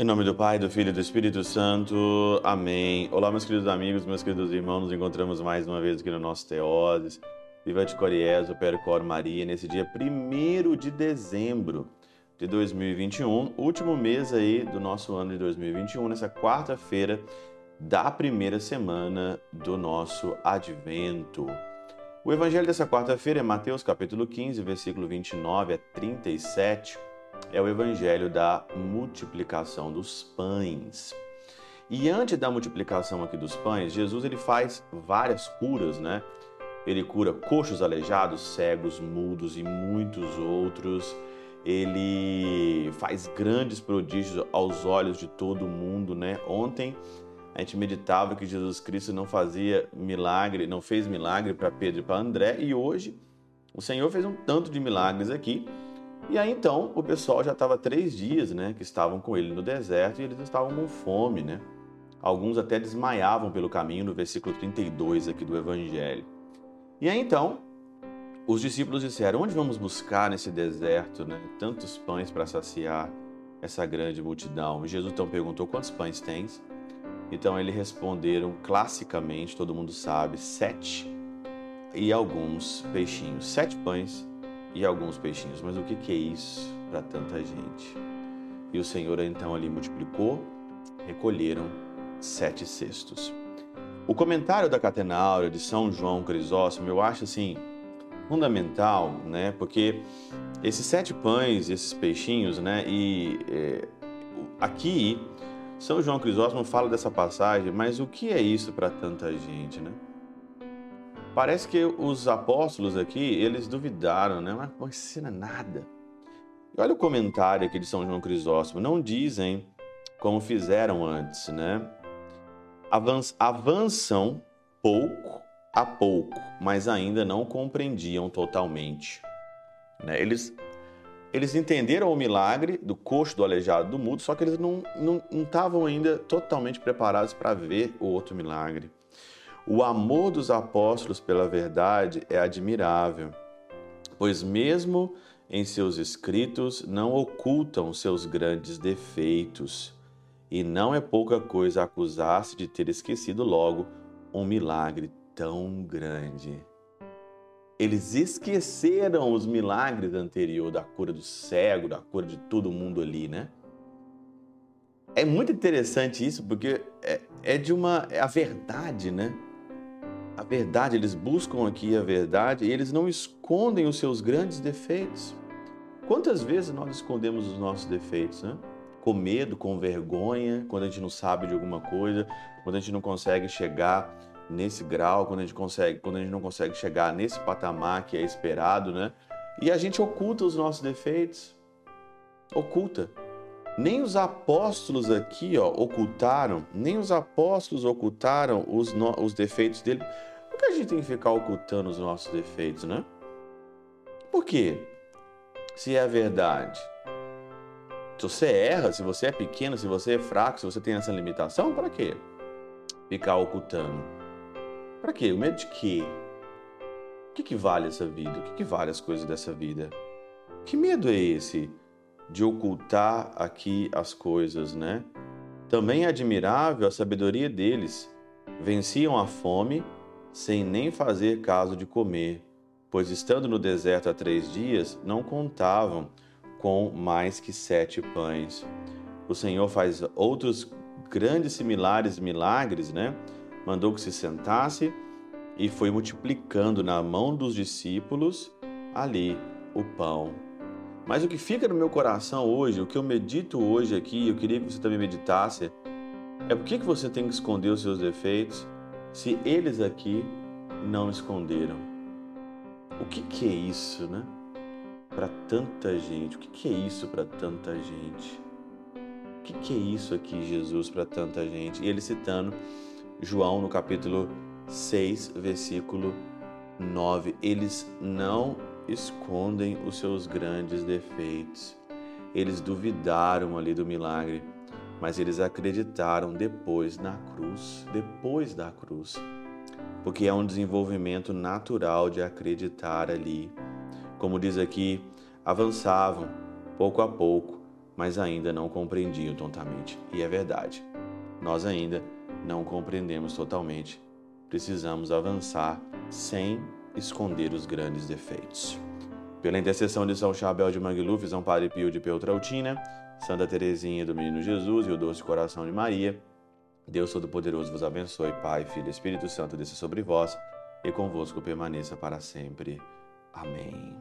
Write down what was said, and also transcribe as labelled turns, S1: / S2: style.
S1: Em nome do Pai, do Filho e do Espírito Santo. Amém. Olá, meus queridos amigos, meus queridos irmãos. Nos encontramos mais uma vez aqui no nosso Teoses. Viva de Coriés, Percor Maria, nesse dia 1 de dezembro de 2021, último mês aí do nosso ano de 2021, nessa quarta-feira da primeira semana do nosso advento. O evangelho dessa quarta-feira é Mateus capítulo 15, versículo 29 a 37 é o evangelho da multiplicação dos pães. E antes da multiplicação aqui dos pães, Jesus ele faz várias curas, né? Ele cura coxos aleijados, cegos, mudos e muitos outros. Ele faz grandes prodígios aos olhos de todo mundo, né? Ontem a gente meditava que Jesus Cristo não fazia milagre, não fez milagre para Pedro e para André, e hoje o Senhor fez um tanto de milagres aqui e aí então o pessoal já estava três dias, né, que estavam com ele no deserto e eles estavam com fome, né? Alguns até desmaiavam pelo caminho, no versículo 32 aqui do Evangelho. E aí então os discípulos disseram: Onde vamos buscar nesse deserto, né, tantos pães para saciar essa grande multidão? E Jesus então perguntou: Quantos pães tens? Então eles responderam classicamente, todo mundo sabe, sete e alguns peixinhos. Sete pães e alguns peixinhos. Mas o que, que é isso para tanta gente? E o Senhor então ali multiplicou, recolheram sete cestos. O comentário da Catenáurea de São João Crisóstomo eu acho assim fundamental, né? Porque esses sete pães, esses peixinhos, né? E é, aqui São João Crisóstomo fala dessa passagem, mas o que é isso para tanta gente, né? Parece que os apóstolos aqui, eles duvidaram, né? Mas isso não é nada. E olha o comentário aqui de São João Crisóstomo. Não dizem como fizeram antes, né? Avançam pouco a pouco, mas ainda não compreendiam totalmente. Né? Eles, eles entenderam o milagre do coxo, do aleijado, do mudo, só que eles não estavam ainda totalmente preparados para ver o outro milagre. O amor dos apóstolos pela verdade é admirável, pois, mesmo em seus escritos, não ocultam seus grandes defeitos. E não é pouca coisa acusar-se de ter esquecido logo um milagre tão grande. Eles esqueceram os milagres anteriores da cura do cego, da cura de todo mundo ali, né? É muito interessante isso porque é, é de uma é a verdade, né? a verdade, eles buscam aqui a verdade e eles não escondem os seus grandes defeitos. Quantas vezes nós escondemos os nossos defeitos, né? Com medo, com vergonha, quando a gente não sabe de alguma coisa, quando a gente não consegue chegar nesse grau, quando a gente consegue, quando a gente não consegue chegar nesse patamar que é esperado, né? E a gente oculta os nossos defeitos. Oculta. Nem os apóstolos aqui, ó, ocultaram, nem os apóstolos ocultaram os, no, os defeitos dele que a gente tem que ficar ocultando os nossos defeitos, né? Por quê? Se é verdade. Se você erra, se você é pequeno, se você é fraco, se você tem essa limitação, para quê? Ficar ocultando. Para quê? O medo de quê? O que, que vale essa vida? O que, que vale as coisas dessa vida? Que medo é esse de ocultar aqui as coisas, né? Também é admirável a sabedoria deles. Venciam a fome sem nem fazer caso de comer, pois estando no deserto há três dias, não contavam com mais que sete pães. O Senhor faz outros grandes similares milagres, né? Mandou que se sentasse e foi multiplicando na mão dos discípulos ali o pão. Mas o que fica no meu coração hoje, o que eu medito hoje aqui, eu queria que você também meditasse, é por que você tem que esconder os seus defeitos? se eles aqui não esconderam? O que, que é isso, né? Para tanta gente, o que, que é isso para tanta gente? O que, que é isso aqui, Jesus, para tanta gente? E ele citando João no capítulo 6, versículo 9: Eles não escondem os seus grandes defeitos. Eles duvidaram ali do milagre mas eles acreditaram depois na cruz, depois da cruz. porque é um desenvolvimento natural de acreditar ali. Como diz aqui, avançavam pouco a pouco, mas ainda não compreendiam totalmente. E é verdade. Nós ainda não compreendemos totalmente. Precisamos avançar sem esconder os grandes defeitos. Pela intercessão de São Chabel de Mangluf, São Padre Pio de Peltrautina, Santa Teresinha do Menino Jesus e o Doce Coração de Maria, Deus Todo-Poderoso vos abençoe, Pai, Filho e Espírito Santo, desça sobre vós e convosco permaneça para sempre. Amém.